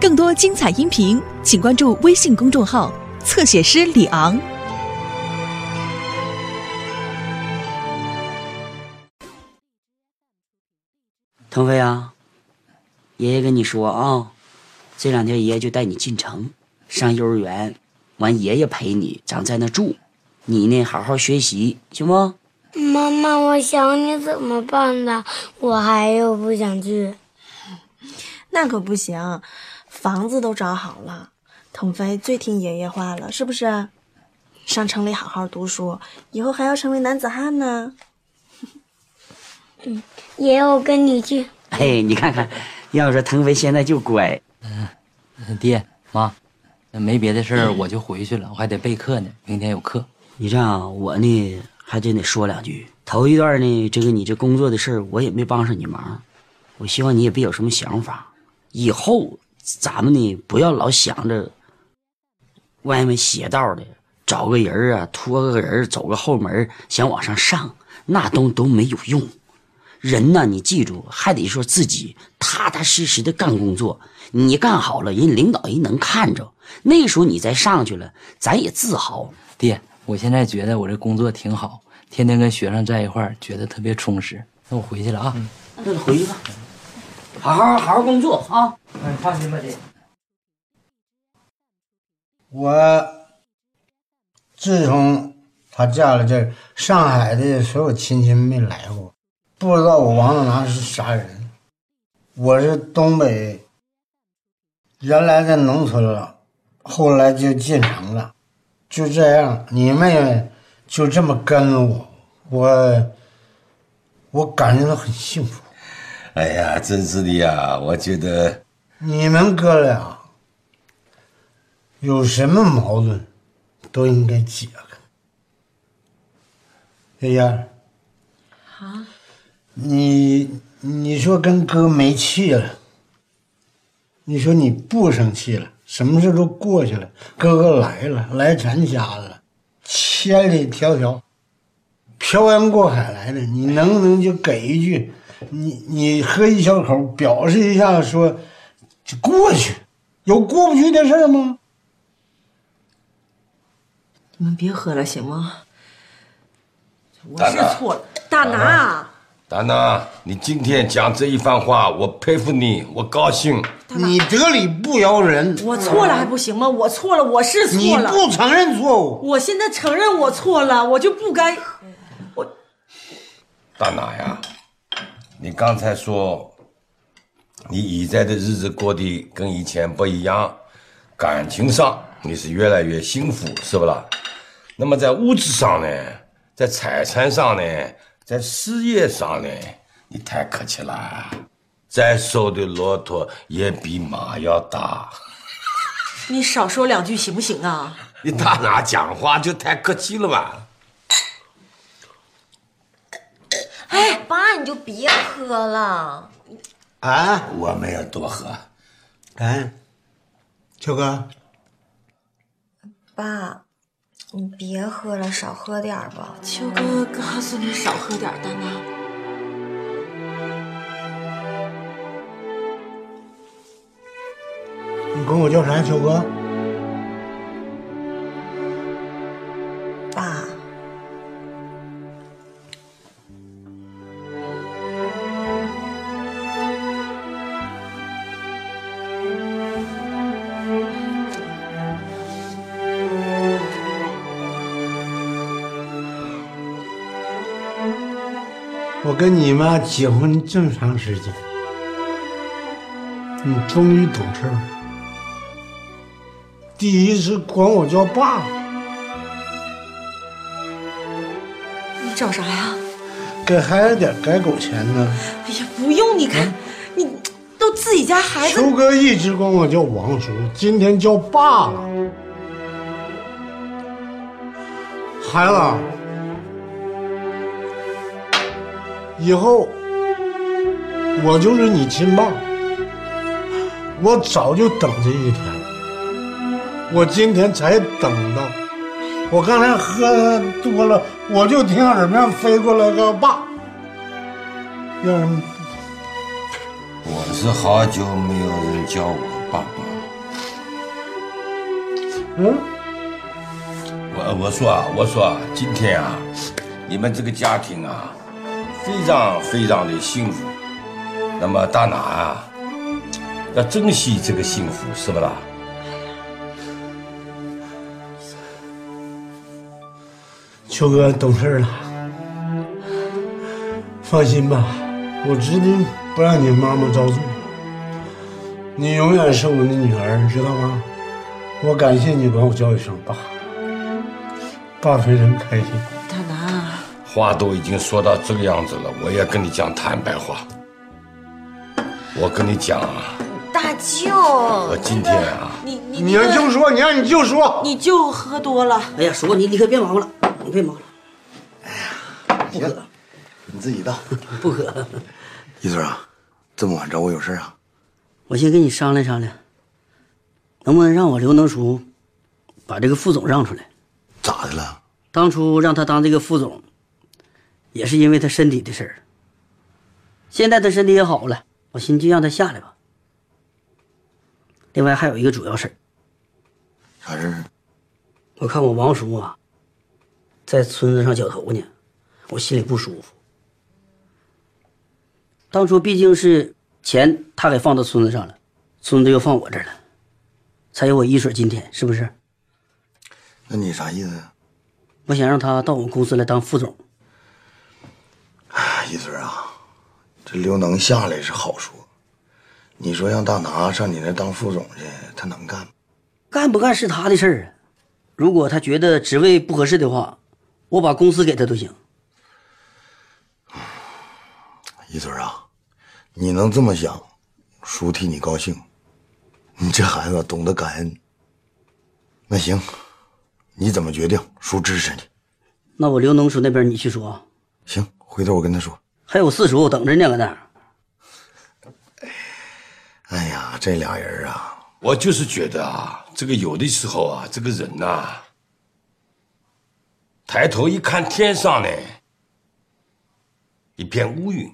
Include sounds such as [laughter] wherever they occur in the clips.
更多精彩音频，请关注微信公众号“侧写师李昂”。腾飞啊，爷爷跟你说啊，这两天爷爷就带你进城上幼儿园，完爷爷陪你，咱在那住，你呢好好学习，行不？妈妈，我想你怎么办呢？我还有不想去。[laughs] 那可不行，房子都找好了，腾飞最听爷爷话了，是不是？上城里好好读书，以后还要成为男子汉呢。[laughs] 嗯，爷爷，我跟你去。哎，你看看，要说腾飞现在就乖。嗯，爹妈，那没别的事儿，我就回去了，我还得备课呢，明天有课。你这样，我呢还真得说两句。头一段呢，这个你这工作的事儿，我也没帮上你忙，我希望你也别有什么想法。以后咱们呢，不要老想着外面邪道的，找个人啊，托个人走个后门，想往上上，那都都没有用。人呢，你记住，还得说自己踏踏实实的干工作。你干好了，人领导人能看着，那时候你再上去了，咱也自豪。爹，我现在觉得我这工作挺好，天天跟学生在一块儿，觉得特别充实。那我回去了啊，那就回去吧，好好好好工作啊！哎，放心吧，姐。我自从她嫁了这上海的所有亲戚没来过，不知道我王大拿是啥人。我是东北，原来在农村了，后来就进城了，就这样，你妹妹就这么跟着我，我我感觉到很幸福。哎呀，真是的呀！我觉得你们哥俩有什么矛盾，都应该解开。小燕儿，啊，你你说跟哥没气了，你说你不生气了，什么事都过去了，哥哥来了，来咱家了，千里迢迢，漂洋过海来的，你能不能就给一句，你你喝一小口，表示一下，说就过去，有过不去的事儿吗？你们别喝了行吗？我是错了，大拿，大拿，你今天讲这一番话，我佩服你，我高兴。你得理不饶人，我错了还不行吗？我错了，我是错了。不承认错误，我现在承认我错了，我就不该。我大拿呀，你刚才说你现在的日子过得跟以前不一样，感情上你是越来越幸福，是不啦？那么在物质上呢，在财产上呢，在事业上呢，你太客气了。再瘦的骆驼也比马要大。你少说两句行不行啊？你大拿讲话就太客气了吧？哎，爸，你就别喝了。啊，我没有多喝。哎，秋哥，爸，你别喝了，少喝点儿吧。秋哥告诉你少喝点儿，丹娜。你管我叫啥？秋哥，跟你妈结婚这么长时间，你终于懂事了。第一次管我叫爸，你找啥呀？给孩子点改狗钱呢。哎呀，不用，你看，你都自己家孩子秋，哥一直管我叫王叔，今天叫爸了。孩子，以后我就是你亲爸。我早就等这一天了，我今天才等到。我刚才喝多了，我就听耳边飞过来个爸，让人我是好久没有人叫我爸爸。嗯，我我说啊，我说啊，今天啊，你们这个家庭啊，非常非常的幸福。那么大拿啊，要珍惜这个幸福，是不啦？秋哥懂事了，放心吧，我指定不让你妈妈遭罪。你永远是我的女儿，知道吗？我感谢你管我叫一声爸，爸非常开心。话都已经说到这个样子了，我也跟你讲坦白话。我跟你讲啊，大舅，我今天啊，你你你要就说，你让你舅说。你舅喝多了，哎呀，叔，你你可别忙活了，你别忙活了，行，你自己倒。[laughs] 不喝。一嘴啊，这么晚找我有事啊？我先跟你商量商量，能不能让我刘能叔把这个副总让出来？咋的了？当初让他当这个副总，也是因为他身体的事儿。现在他身体也好了，我寻思就让他下来吧。另外还有一个主要事儿，啥事儿？我看我王叔啊，在村子上绞头呢，我心里不舒服。当初毕竟是钱他给放到村子上了，村子又放我这儿了，才有我一水今天，是不是？那你啥意思呀？我想让他到我公司来当副总。哎，一嘴啊，这刘能下来是好说，你说让大拿上你那当副总去，他能干吗？干不干是他的事儿啊。如果他觉得职位不合适的话，我把公司给他都行。一嘴啊，你能这么想，叔替你高兴。你这孩子懂得感恩。那行，你怎么决定，叔支持你。那我刘能叔那边你去说啊。行，回头我跟他说。还有四叔等着呢，搁那儿。哎呀，这俩人啊，我就是觉得啊，这个有的时候啊，这个人呐、抬头一看天上呢，一片乌云，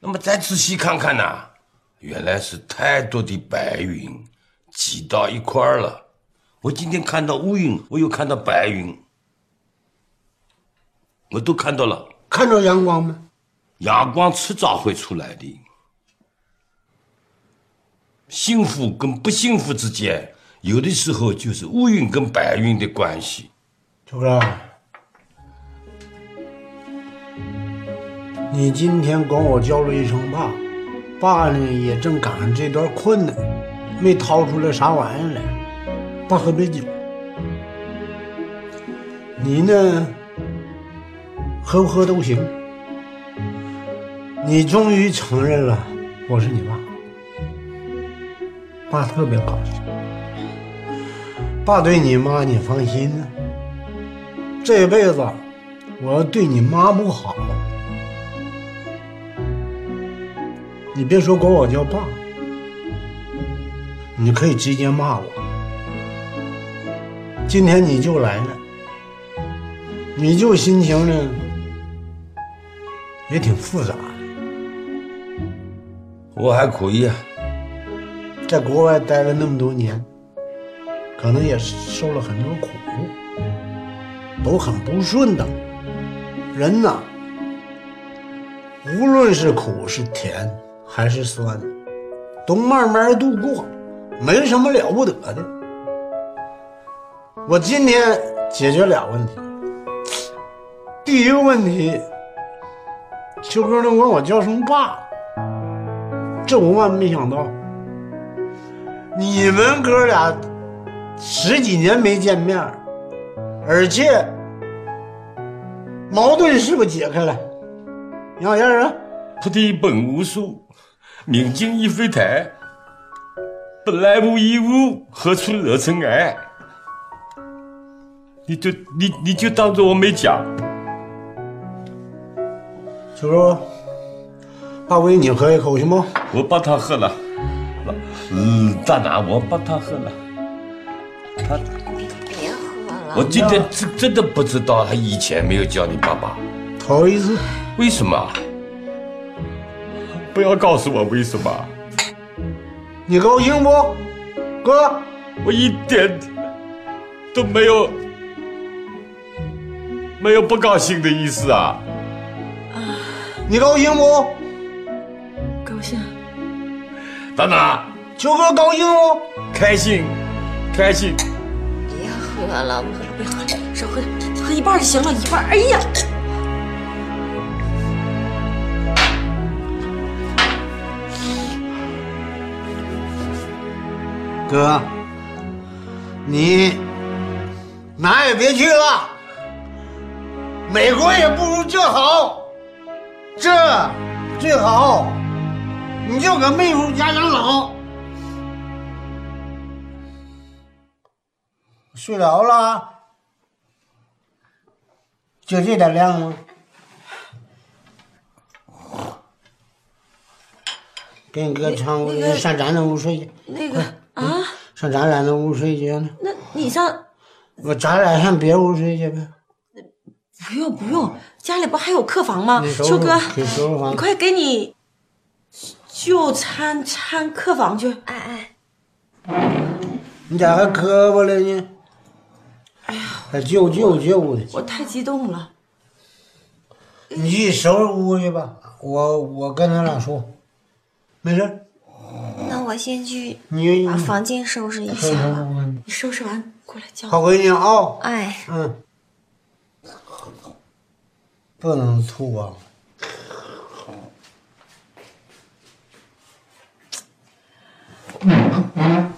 那么再仔细看看呢，原来是太多的白云挤到一块儿了。我今天看到乌云，我又看到白云，我都看到了。看着阳光吗？阳光迟早会出来的。幸福跟不幸福之间，有的时候就是乌云跟白云的关系。秋哥，你今天管我叫了一声爸，爸呢也正赶上这段困难，没掏出来啥玩意儿来，爸喝杯酒。你呢，喝不喝都行。你终于承认了我是你爸，爸特别高兴。爸对你妈你放心呢、这辈子我要对你妈不好，你别说管我叫爸，你可以直接骂我。今天你就来了，你就心情呢也挺复杂，我还可以，在国外待了那么多年，可能也受了很多苦，都很不顺当。人呐，无论是苦是甜还是酸，都慢慢度过，没什么了不得的。我今天解决俩问题，第一个问题，秋哥能管我叫声爸，这我万没想到。你们哥俩十几年没见面，而且矛盾是不是解开了？杨小燕啊，菩提本无树，明镜亦非台，本来无一物，何处惹尘埃？你就你你就当做我没讲。秋哥，爸喂你喝一口行不？我把他喝了，嗯，大拿我把他喝了。他，别喝了。我今天真真的不知道他以前没有叫你爸爸，头一次，为什么？不要告诉我为什么，你高兴不，哥？我一点都没有没有不高兴的意思啊？你高兴不？高兴。等等，秋哥高兴不？开心，开心。别喝了，不喝了，别喝了，少喝点，喝一半就行了，一半。哎呀，哥，你哪也别去了，美国也不如这好，这最好，你就搁妹夫家养老。睡着了，就这点量吗？给你哥唱，那个上咱那屋睡去。那个啊，上咱俩那屋睡去。那你上我咱俩上别屋睡去呗。不用不用，家里不还有客房吗？秋哥，给收拾房你快给你就餐餐客房去。哎哎，你咋还磕巴了呢？哎呀，还救救救的！我太激动了。你去收拾屋去吧，我我跟他俩说，没事。那我先去你把房间收拾一下吧。你收拾完过来叫我好。闺女啊，哎，嗯，不能吐啊。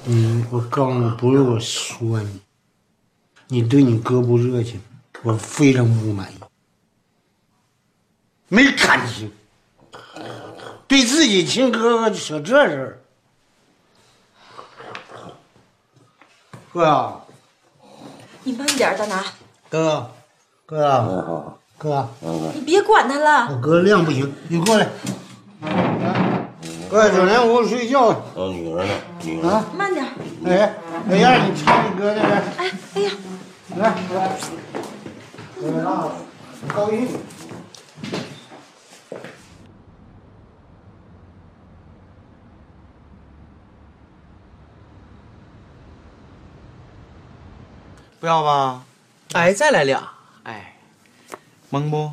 嗯，我告诉你，不是我说你，你对你哥不热情，我非常不满意，没感情，对自己亲哥哥就扯这事儿，哥啊，你慢点，大拿，哥，哥啊，哥，你别管他了。我哥量不行，你过来，过来，整天屋睡觉。哦，女儿呢？女儿啊，慢点。哎，哎呀，你唱你哥那边，哎哎呀，来来，来啊，高兴。不要吧？哎，再来俩。哎，蒙不？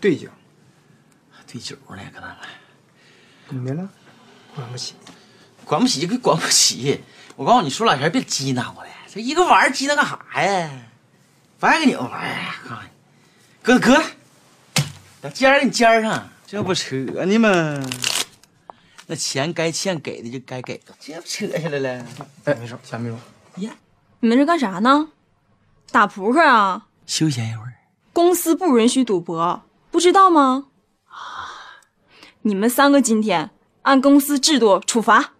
对酒，对酒呢，搁那来。怎么的了？管不起。管不起就管不起。我告诉你，说两天别激那我了，这一个玩意儿激那干啥呀？不爱跟你们玩意儿，告诉你，搁搁来，把尖儿给你尖上，这不扯呢吗？那钱该欠给的就该给的，这不扯下来了？哎，没事，钱没说。呀，你们这干啥呢？打扑克啊？休闲一会儿。公司不允许赌博，不知道吗？你们三个今天按公司制度处罚。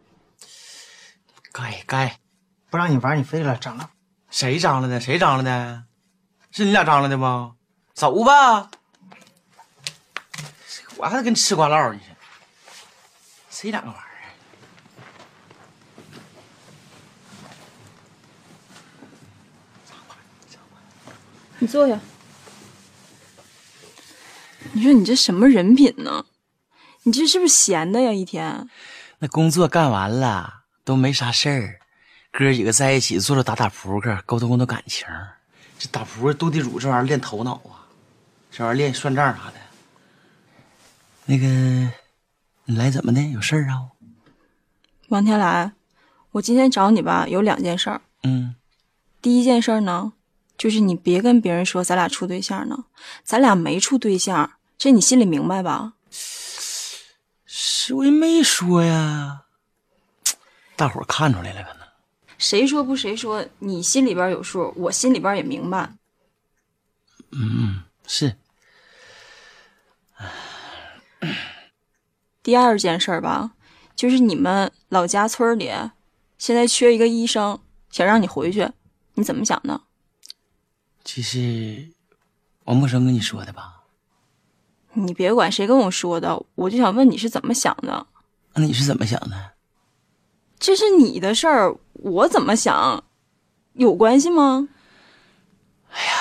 该该，不让你玩，你非得来张罗。谁张罗的？谁张罗的？是你俩张罗的吗？走吧，我还得跟吃瓜唠呢。谁两个玩意儿？你坐下。你说你这什么人品呢？你这是不是闲的呀？一天。那工作干完了都没啥事儿，哥几个在一起坐着打打扑克，沟通沟通感情。这打扑克斗地主这玩意儿练头脑啊，这玩意儿练算账啥的。那个，你来怎么的？有事儿啊？王天来，我今天找你吧，有两件事儿。嗯，第一件事儿呢，就是你别跟别人说咱俩处对象呢，咱俩没处对象，这你心里明白吧？是我也没说呀，[tsk] 大伙儿看出来了可能。谁说不谁说，你心里边有数，我心里边也明白。嗯，是。[clears throat] 第二件事儿吧，就是你们老家村里现在缺一个医生，想让你回去，你怎么想的？这是王木生跟你说的吧？你别管谁跟我说的，我就想问你是怎么想的？那你是怎么想的？这是你的事儿，我怎么想有关系吗？哎呀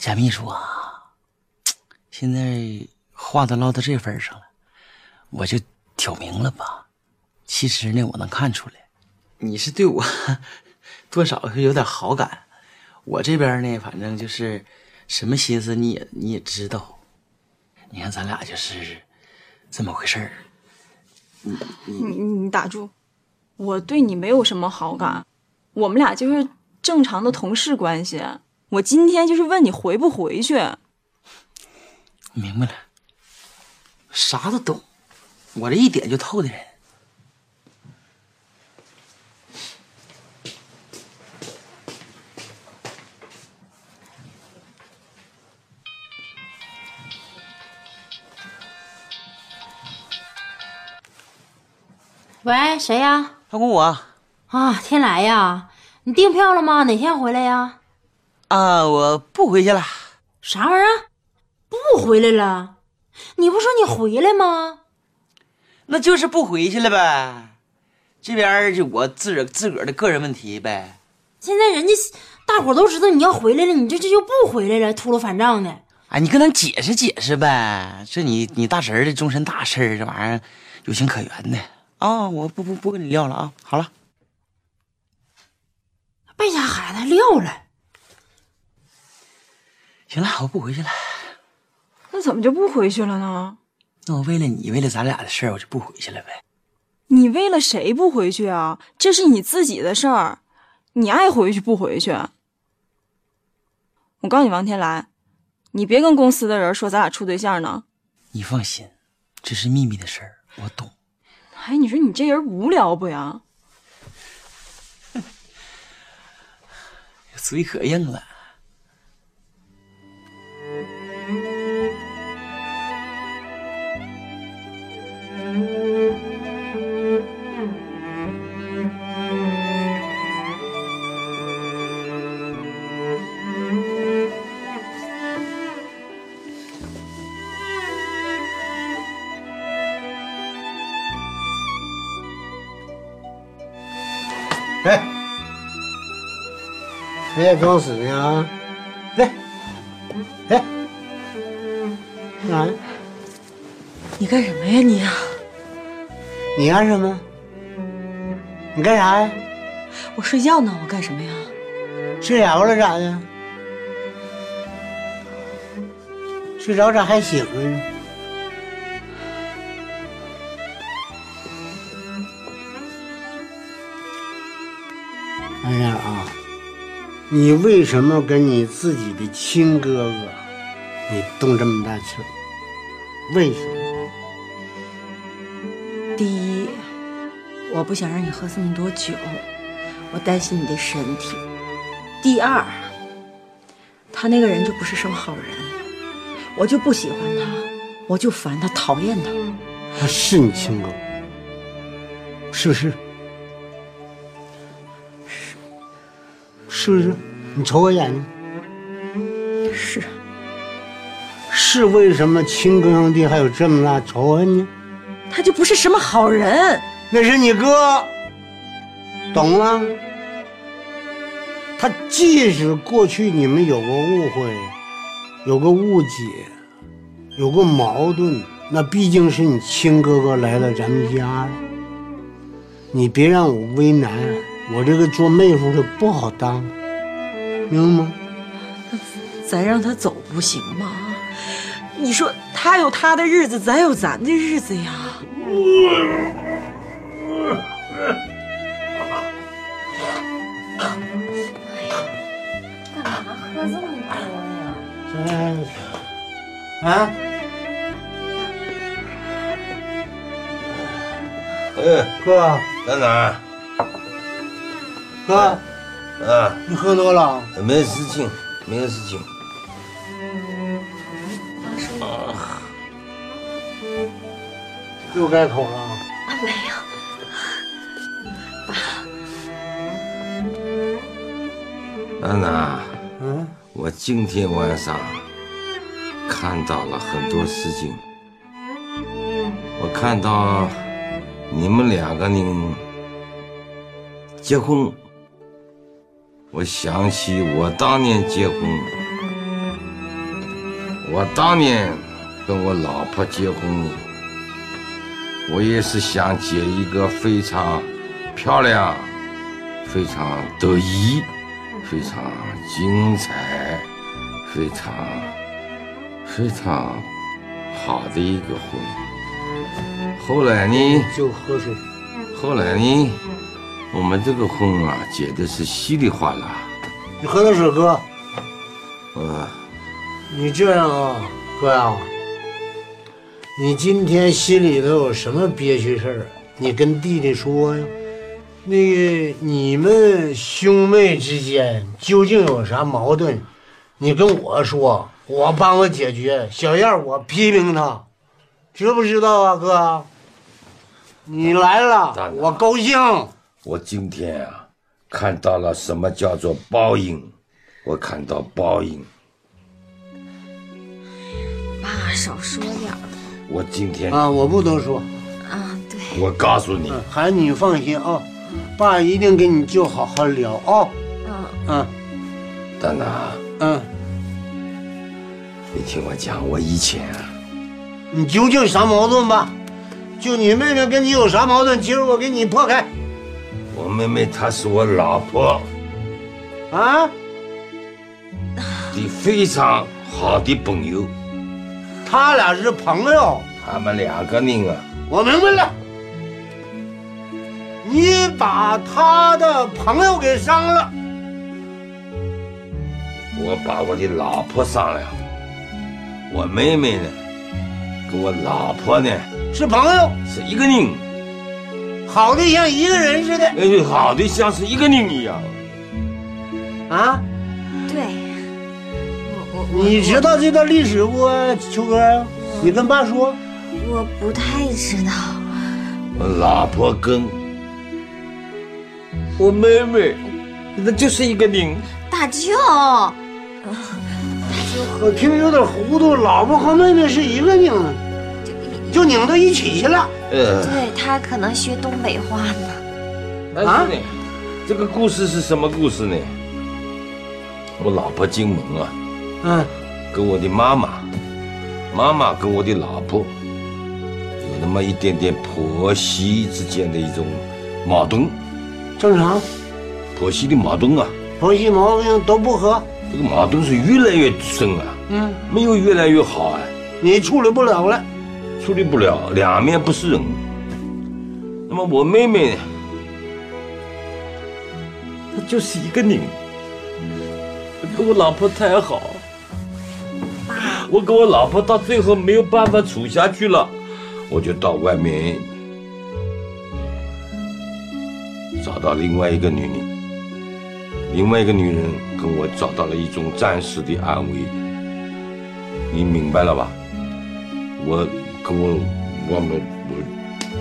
贾秘书啊，现在话都唠到这份儿上了，我就挑明了吧。其实呢，我能看出来，你是对我 [laughs] 多少是有点好感。我这边呢，反正就是什么心思你也你也知道。你看咱俩就是这么回事儿。你你你打住！我对你没有什么好感，我们俩就是正常的同事关系。我今天就是问你回不回去。明白了，啥都懂，我这一点就透的人。喂，谁呀？老公，我啊，天来呀！你订票了吗？哪天回来呀？啊，我不回去了。啥玩意儿？不回来了？你不说你回来吗？那就是不回去了呗。这边就我自个自个儿的个人问题呗。现在人家大伙都知道你要回来了，你这这就不回来了，秃噜反账的。哎，你跟咱解释解释呗。这你你大侄儿的终身大事这玩意儿有情可原的啊！我不不不跟你撂了啊。好了，败家孩子撂了。行了，我不回去了。那怎么就不回去了呢？那我为了你，为了咱俩的事儿，我就不回去了呗。你为了谁不回去啊？这是你自己的事儿，你爱回去不回去。我告诉你，王天来，你别跟公司的人说咱俩处对象呢。你放心，这是秘密的事儿，我懂。哎，你说你这人无聊不呀？嘴可硬了。来，别在装死呢啊！来，来，干啥呀？你干什么呀你啊？你干什么？你干啥呀？我睡觉呢，我干什么呀？睡着了咋的？睡着咋还醒着呢？安然啊，你为什么跟你自己的亲哥哥，你动这么大气儿？为什么？第一，我不想让你喝这么多酒，我担心你的身体。第二，他那个人就不是什么好人，我就不喜欢他，我就烦他，讨厌他。他是你亲哥，是不是？是不是？你瞅我眼睛。是。是为什么亲哥兄弟还有这么大仇恨呢？他就不是什么好人。那是你哥，懂吗？他即使过去你们有过误会，有个误解，有个矛盾，那毕竟是你亲哥哥来了咱们家了。你别让我为难，我这个做妹夫的不好当，明白吗？咱让他走不行吗？你说他有他的日子，咱有咱的日子呀。干嘛喝这么多呀？啊？哎，哥，在哪儿？哥，啊，你喝多了？没事情，没事情。又改口了？啊，没有。安娜，嗯，我今天晚上看到了很多事情。我看到你们两个人结婚，我想起我当年结婚，我当年跟我老婆结婚，我也是想结一个非常漂亮、非常得意。非常精彩，非常非常好的一个婚。后来呢？就喝水。后来呢？我们这个婚啊，结的是稀里哗啦。你喝点水，哥。呃，你这样啊，哥呀、你今天心里头有什么憋屈事儿，你跟弟弟说呀。那个你们兄妹之间究竟有啥矛盾，你跟我说，我帮我解决。小燕，我批评他，知不知道啊，哥？你来了，我高兴。我今天啊，看到了什么叫做报应，我看到报应。爸，少说点儿我今天啊，我不多说。啊。对，我告诉你，孩子，你放心啊，爸一定跟你舅好好聊啊。嗯嗯丹丹，嗯，你听我讲，我以前啊，你究竟啥矛盾吧？就你妹妹跟你有啥矛盾？今儿我给你破开。我妹妹她是我老婆。啊，的非常好的朋友，他俩是朋友。他们两个人啊，我明白了，你把他的朋友给伤了。我把我的老婆伤了，我妹妹呢，跟我老婆呢是朋友，是一个人，好的像一个人似的。哎，好的像是一个人一样。啊，对，你知道这段历史不，秋哥？你跟爸说。我不太知道。我老婆跟我妹妹，那就是一个人。大舅，我听有点糊涂，老婆和妹妹是一个拧，就拧到一起去了。呃，对他可能学东北话呢。但是呢，这个故事是什么故事呢？我老婆进门啊，嗯，跟我的妈妈，妈妈跟我的老婆，有那么一点点婆媳之间的一种矛盾，正常。婆媳的矛盾啊，婆媳矛盾都不和，这个矛盾是越来越深啊，嗯，没有越来越好啊，你处理不了了，处理不了，两面不是人。那么我妹妹，她就是一个人，跟我老婆太好，我跟我老婆到最后没有办法处下去了，我就到外面找到另外一个女人，另外一个女人跟我找到了一种暂时的安慰，你明白了吧？我我我们我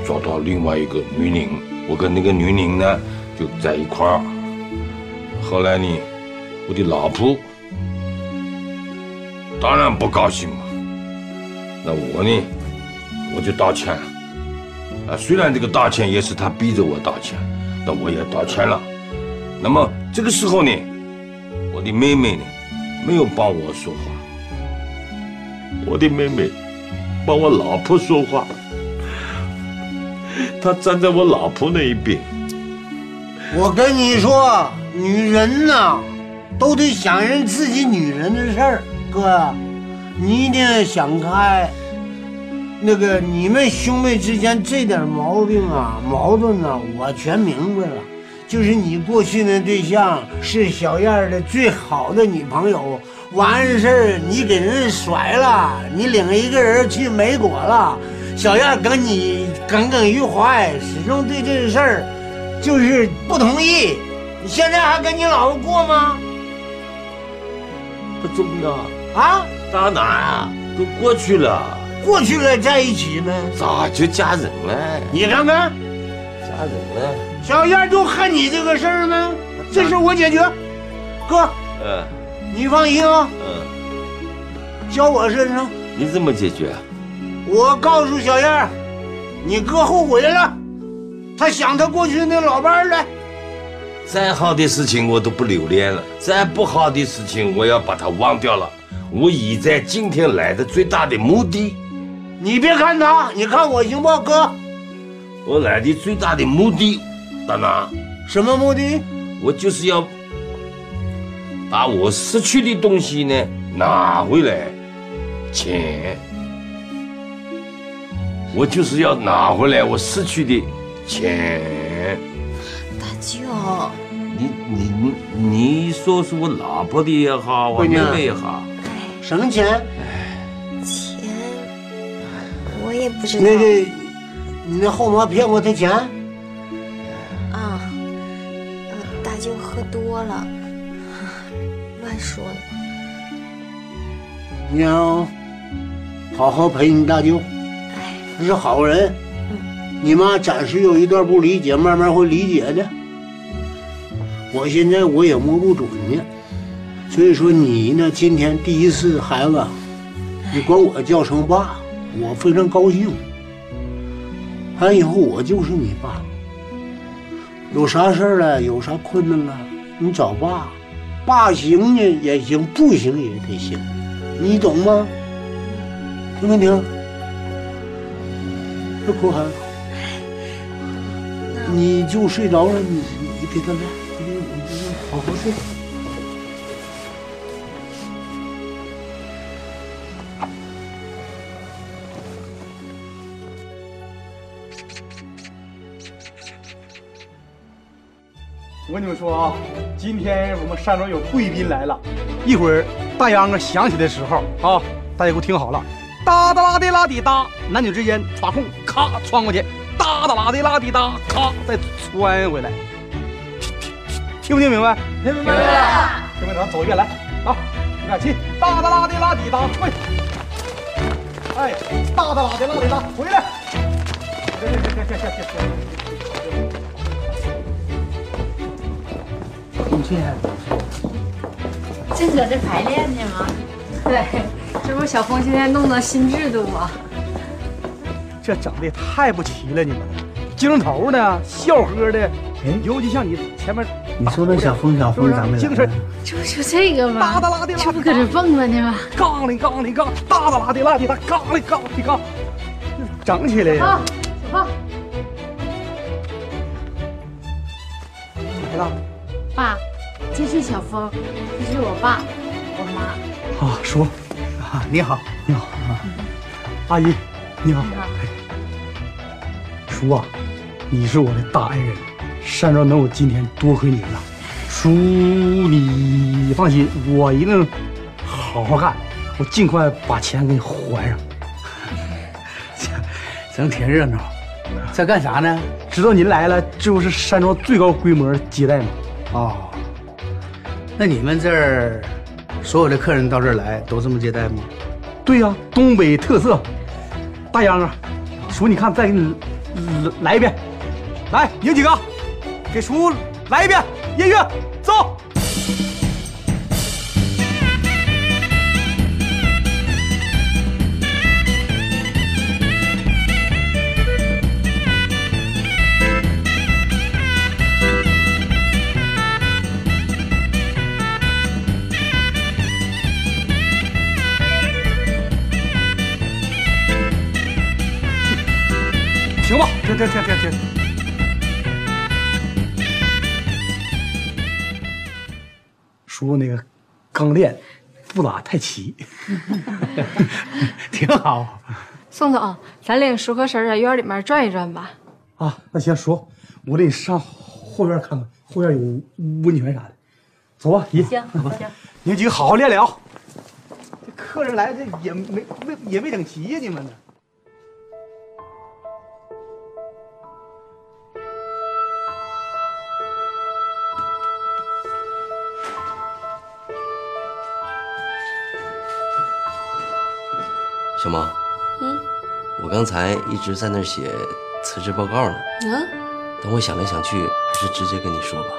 找到另外一个女人，我跟那个女人呢就在一块儿。后来呢，我的老婆当然不高兴嘛。那我呢，我就道歉。啊，虽然这个道歉也是他逼着我道歉，那我也道歉了。那么这个时候呢，我的妹妹呢没有帮我说话，我的妹妹帮我老婆说话，她站在我老婆那一边。我跟你说，女人呐，都得想人自己女人的事儿。哥，你一定要想开。那个你们兄妹之间这点毛病啊、矛盾啊，我全明白了。就是你过去那对象是小燕的最好的女朋友，完事儿你给人甩了，你领一个人去美国了，小燕跟你耿耿于怀，始终对这个事儿就是不同意。你现在还跟你老婆过吗？不中啊啊，大哪啊，都过去了，过去了在一起呗，咋就嫁人了。你看看，嫁人了。小燕就恨你这个事儿吗？这事我解决，哥，嗯你放心啊，嗯，交我身上。你怎么解决？我告诉小燕，你哥后悔了，他想他过去那老伴儿了。再好的事情我都不留恋了，再不好的事情我要把它忘掉了。我已在今天来的最大的目的，你别看他，你看我行不，哥？我来的最大的目的，大拿，什么目的？我就是要把我失去的东西呢拿回来，钱。我就是要拿回来我失去的钱。大舅，你你你说是我老婆的也好，我妹妹也好，什么钱？钱我也不知道。那个，你那后妈骗我的钱？喝多了，乱说的。你要好好陪你大舅，他是好人。你妈暂时有一段不理解，慢慢会理解的。我现在我也摸不准呢，所以说你呢，今天第一次孩子，你管我叫声爸，我非常高兴。完以后我就是你爸，有啥事儿了，有啥困难了，你找爸，爸行呢也行，不行也得行，你懂吗？听没听？别哭孩子，你就睡着了，你你给他来，你你好好睡。我跟你们说啊，今天我们山庄有贵宾来了，一会儿大秧歌响起的时候啊，大家给我听好了，哒哒啦的啦滴哒，男女之间抓空，咔穿过去，哒哒啦的啦滴哒，咔再穿回来，听不听明白？听明白了。听明白走一遍来啊！你看，起，哒哒啦的啦滴哒，喂，哎，哒哒啦的啦滴哒，回来，行行行行行行行。你这正搁这排练呢吗？对，这不小峰现在弄的新制度吗？这整的也太不齐了，你们精神头呢，笑呵的，尤其像你前面你说那小峰小峰咱们精神，这不就这个吗？哒哒啦的啦，这不搁这蹦了呢吗？杠里杠里杠，哒哒啦的啦的哒，杠里杠里杠，整起来呀！啊，小峰，来了爸，这是小峰，这是我爸，我妈。啊，叔啊，你好，你好啊，阿姨，你好，叔啊，你是我的大爱人，山庄能有今天，多亏你了。叔，你放心，我一定好好干，我尽快把钱给你还上。[laughs] 整挺热闹，在干啥呢？知道您来了，这不是山庄最高规模接待吗？哦，那你们这儿所有的客人到这儿来都这么接待吗？对呀、东北特色。大秧歌，叔，你看，再给你来一遍，来，你们几个给叔来一遍音乐，走。停吧，停停停。叔那个刚练，不咋太齐，[laughs] 挺好。宋总，咱领叔和婶儿在院里面转一转吧。啊，那行，叔，我得上后院看看，后院有温泉啥的。走吧，姨。行走吧你们几个好好练练啊。这客人来，这也没没也没整齐呀，你们呢？小毛，嗯我刚才一直在那儿写辞职报告呢，啊，等我想来想去，还是直接跟你说吧。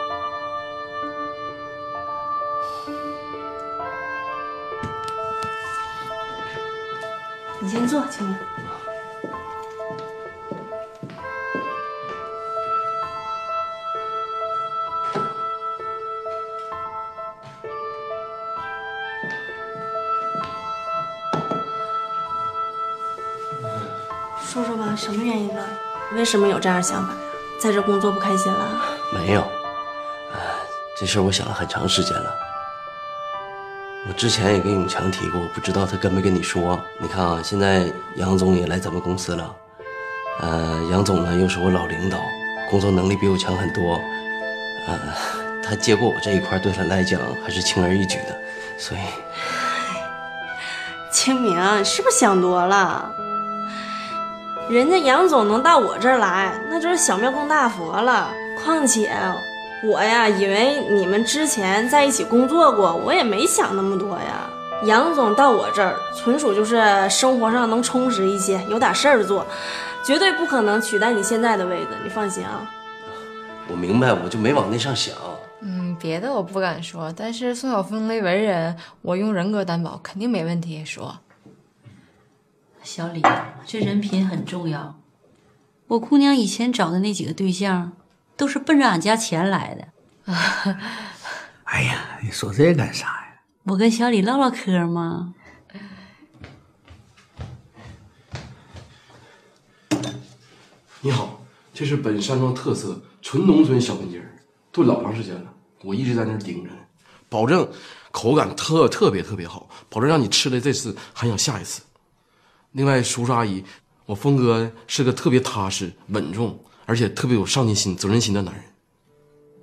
你先坐，青云。为什么有这样想法呀？在这工作不开心了？没有，呃，这事儿我想了很长时间了。我之前也跟永强提过，我不知道他跟没跟你说。你看啊，现在杨总也来咱们公司了，呃，杨总呢又是我老领导，工作能力比我强很多，呃，他接过我这一块对他来讲还是轻而易举的，所以清明，你是不是想多了？人家杨总能到我这儿来，那就是小庙供大佛了。况且我呀，以为你们之前在一起工作过，我也没想那么多呀。杨总到我这儿，纯属就是生活上能充实一些，有点事儿做，绝对不可能取代你现在的位置，你放心啊。我明白，我就没往那上想。嗯，别的我不敢说，但是宋晓峰那为人，我用人格担保，肯定没问题。说，小李，这人品很重要。我姑娘以前找的那几个对象，都是奔着俺家钱来的。[laughs] 哎呀，你说这干啥呀？我跟小李唠唠嗑嘛。你好，这是本山庄特色纯农村小盆鸡儿，炖老长时间了，我一直在那儿盯着呢，保证口感特特别特别好，保证让你吃了这次还想下一次。另外，叔叔阿姨，我峰哥是个特别踏实、稳重，而且特别有上进心、责任心的男人。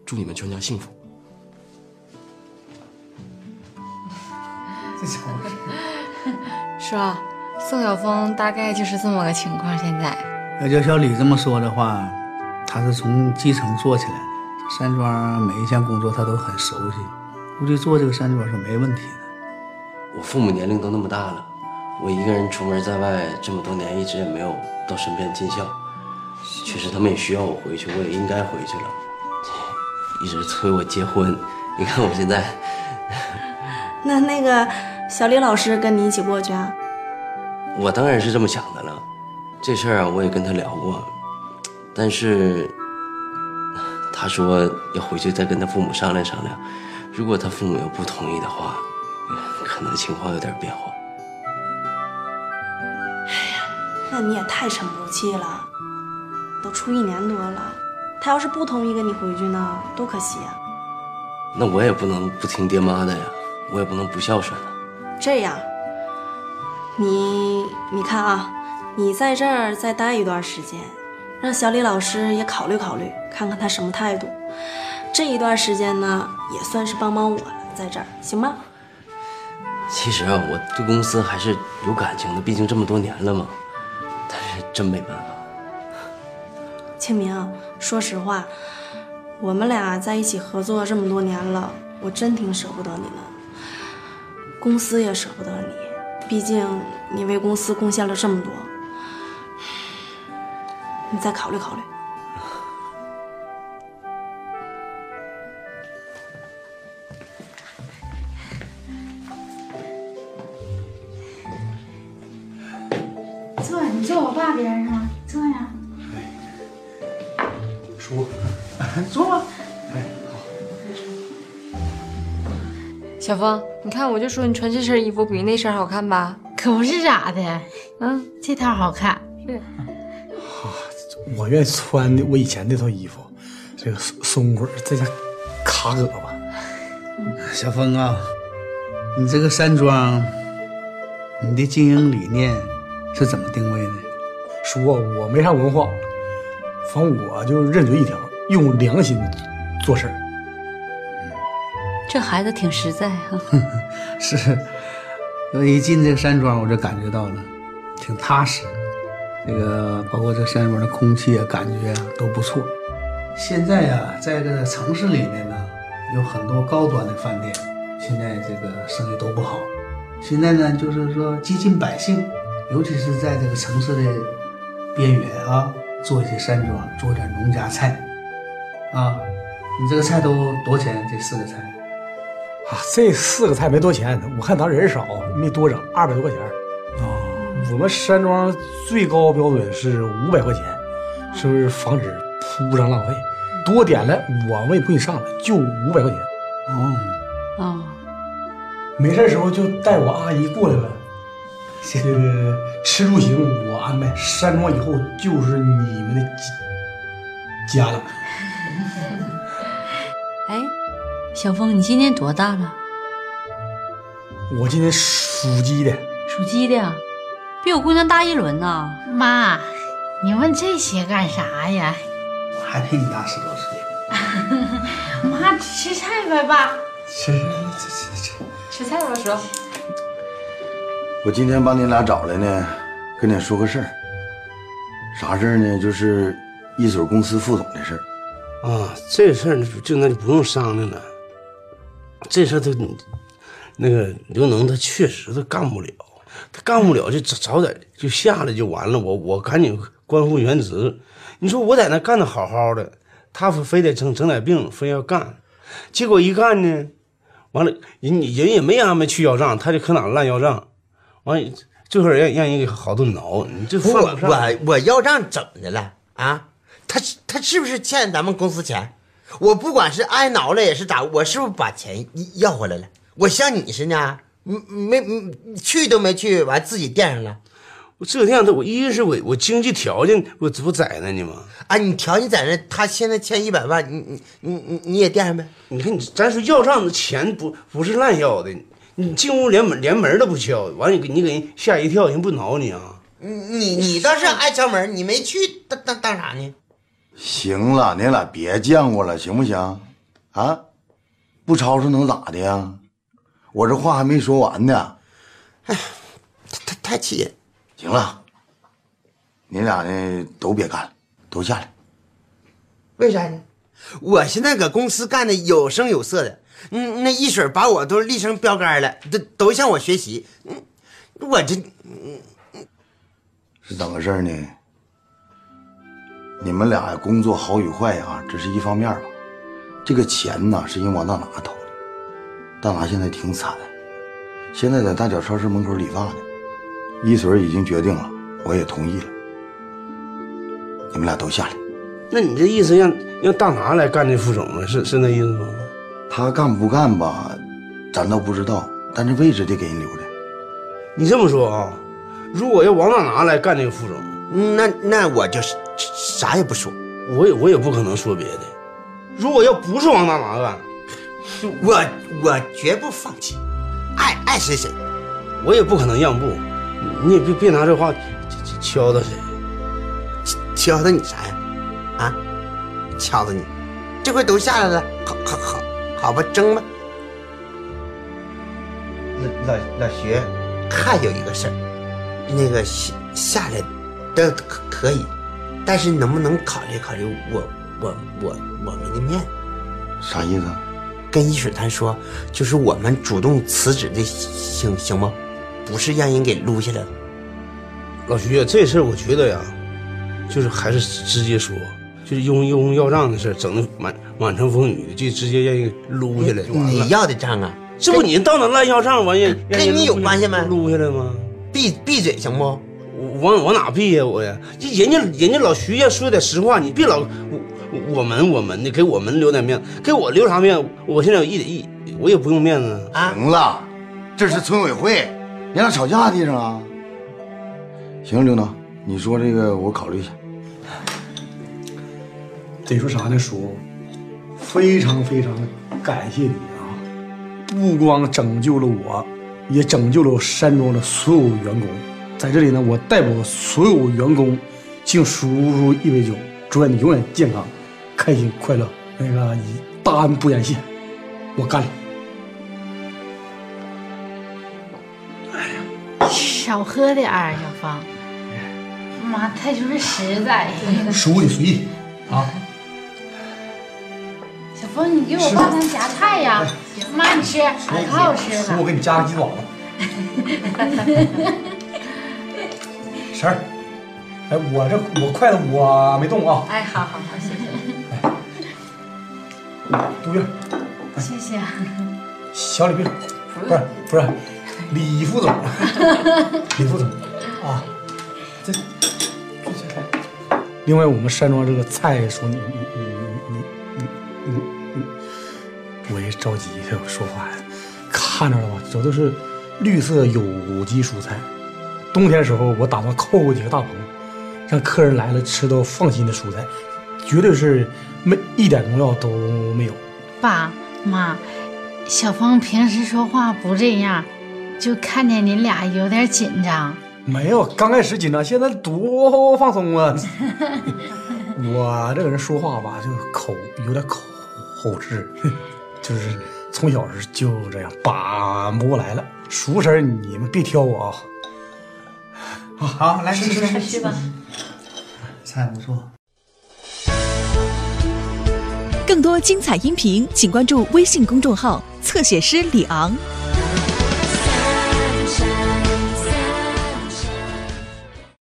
祝你们全家幸福。这怎么回事？说，宋晓峰大概就是这么个情况。现在，要叫小李这么说的话，他是从基层做起来的，山庄每一项工作他都很熟悉，估计做这个山庄是没问题的。我父母年龄都那么大了，我一个人出门在外这么多年，一直也没有到身边尽孝。确实，他们也需要我回去，我也应该回去了。一直催我结婚，你看我现在，[laughs] 那那个小李老师跟你一起过去啊？我当然是这么想的了。这事儿啊，我也跟他聊过，但是他说要回去再跟他父母商量商量。如果他父母要不同意的话，可能情况有点变化。那你也太沉不住气了，都出一年多了，他要是不同意跟你回去呢，多可惜啊！那我也不能不听爹妈的呀，我也不能不孝顺啊。这样，你你看啊，你在这儿再待一段时间，让小李老师也考虑考虑，看看他什么态度。这一段时间呢，也算是帮帮我了，在这儿行吗？其实啊，我对公司还是有感情的，毕竟这么多年了嘛。但是真没办法。清明，说实话，我们俩在一起合作这么多年了，我真挺舍不得你的。公司也舍不得你，毕竟你为公司贡献了这么多。你再考虑考虑。小峰，你看，我就说你穿这身衣服比那身好看吧？可不是咋的，嗯，这套好看。是。[laughs] 我愿意穿的我以前那套衣服，这个松松腿，再加卡胳膊。[laughs] 小峰啊，你这个山庄，你的经营理念是怎么定位的？叔，我没啥文化，反正我就认准一条，用良心做事儿。这孩子挺实在哈、[laughs] 是，我一进这个山庄，我就感觉到了，挺踏实。这个包括这山庄的空气啊，感觉啊都不错。现在呀、在这个城市里面呢，有很多高端的饭店，现在这个生意都不好。现在呢，就是说接近百姓，尤其是在这个城市的边缘啊，做一些山庄，做点农家菜，啊，你这个菜都多少钱？这四个菜？啊，这四个菜没多钱，我看咱人少，没多整，二百多块钱。啊，我们山庄最高标准是五百块钱，是不是防止铺张浪费？多点了我们也不给你上了，就五百块钱。哦，哦，没事时候就带我阿姨过来呗。这个吃住行我安排，山庄以后就是你们的家了。哎，小峰，你今年多大了？我今年属鸡的，属鸡的，比我姑娘大一轮呢。妈，你问这些干啥呀？我还比你大十多岁。[laughs] 妈，吃菜呗，爸。吃吃吃吃。吃菜吧，叔。我今天把你俩找来呢，跟你说个事儿。啥事儿呢？就是一所公司副总的事儿。啊，这事儿就那就不用商量了。这事儿他那个刘能他确实他干不了，他干不了就早早点就下来就完了。我我赶紧官复原职。你说我在那干的好好的，他非得整整点病，非要干，结果一干呢，完了人人也没安排去要账，他就可哪烂要账，完了这会让让人给好顿挠，你这我我我要账怎么的了啊？他他是不是欠咱们公司钱？我不管是挨挠了也是咋，我是不是把钱要回来了？我像你似的，没没没去都没去，完自己垫上了。我这样的，我一是我我经济条件我这不在那呢吗？啊，你条件在那，他现在欠一百万，你你你你你也垫上呗？你看你，咱说要账的钱不不是烂要的，你进屋连门连门都不敲，完你给你给人吓一跳，人不挠你啊？你你你倒是爱敲门，你没去当当当啥呢？行了，你俩别犟过了，行不行？啊，不吵吵能咋的呀？我这话还没说完呢。哎，太太气人。行了，你俩呢都别干了，都下来。为啥呢？我现在搁公司干的有声有色的，嗯，那一水把我都立成标杆了，都都向我学习。嗯，我这嗯是怎么回事呢？你们俩工作好与坏啊，只是一方面吧。这个钱呢，是人王大拿偷的，大拿现在挺惨，现在在大脚超市门口理发呢。一水已经决定了，我也同意了，你们俩都下来。那你这意思让让大拿来干这副总吗？是是那意思吗？他干不干吧，咱倒不知道，但这位置得给人留着。你这么说啊，如果要王大拿来干这个副总，那那我就是啥也不说，我也我也不可能说别的。如果要不是王大拿干，我我绝不放弃，爱爱谁谁，我也不可能让步。你也别别拿这话敲打谁，敲打你啥呀？啊，敲打你，这回都下来了，好好好，好吧，争吧。老老老徐，还有一个事儿，那个下下来的可可以，但是能不能考虑考虑我我我我们的面？啥意思？跟一水潭说，就是我们主动辞职的，行行吗？不是让人给撸下来了。老徐啊，这事儿我觉得呀，就是还是直接说，就是用用要账的事整的满满城风雨的，就直接让人撸下来就完了。你要的账啊？这不你到那乱要账完人，跟你有关系吗？撸下来吗？闭闭嘴行不？往往哪避呀？我呀，这人家人家老徐要说点实话，你别老我我们我们的给我们留点面子，给我留啥面子？我现在一一我也不用面子啊。行了，这是村委会。你俩吵架地上啊？行，刘能，你说这个我考虑一下。得说啥呢，叔？非常非常感谢你啊！不光拯救了我，也拯救了山庄的所有员工。在这里呢，我代表所有员工敬叔叔一杯酒，祝愿你永远健康、开心、快乐。那个大恩不言谢，我干了。少喝点儿，小芳。妈，他就是实在。叔你随意啊。小芳，你给我帮忙夹菜呀！妈，你吃，可好吃了。叔我给你夹个鸡爪子。婶儿，哎，我这我筷子我没动啊。哎，好好好，谢谢。杜月，谢谢。小李病，不是不是，李副总，李副总啊，这这这。另外，我们山庄这个菜说你你你你你你你，我也着急，我说话呀看着了吧，这都是绿色有机蔬菜。冬天时候，我打算扣几个大棚，让客人来了吃到放心的蔬菜，绝对是没一点农药都没有。爸妈，小芳平时说话不这样，就看见你俩有点紧张。没有，刚开始紧张，现在多放松啊！[laughs] 我这个人说话吧，就口有点口口吃，[laughs] 就是从小是就这样把不过来了。熟食你们别挑我啊！好，好，来吃吃吃吧。菜不错。更多精彩音频，请关注微信公众号“侧写师李昂”。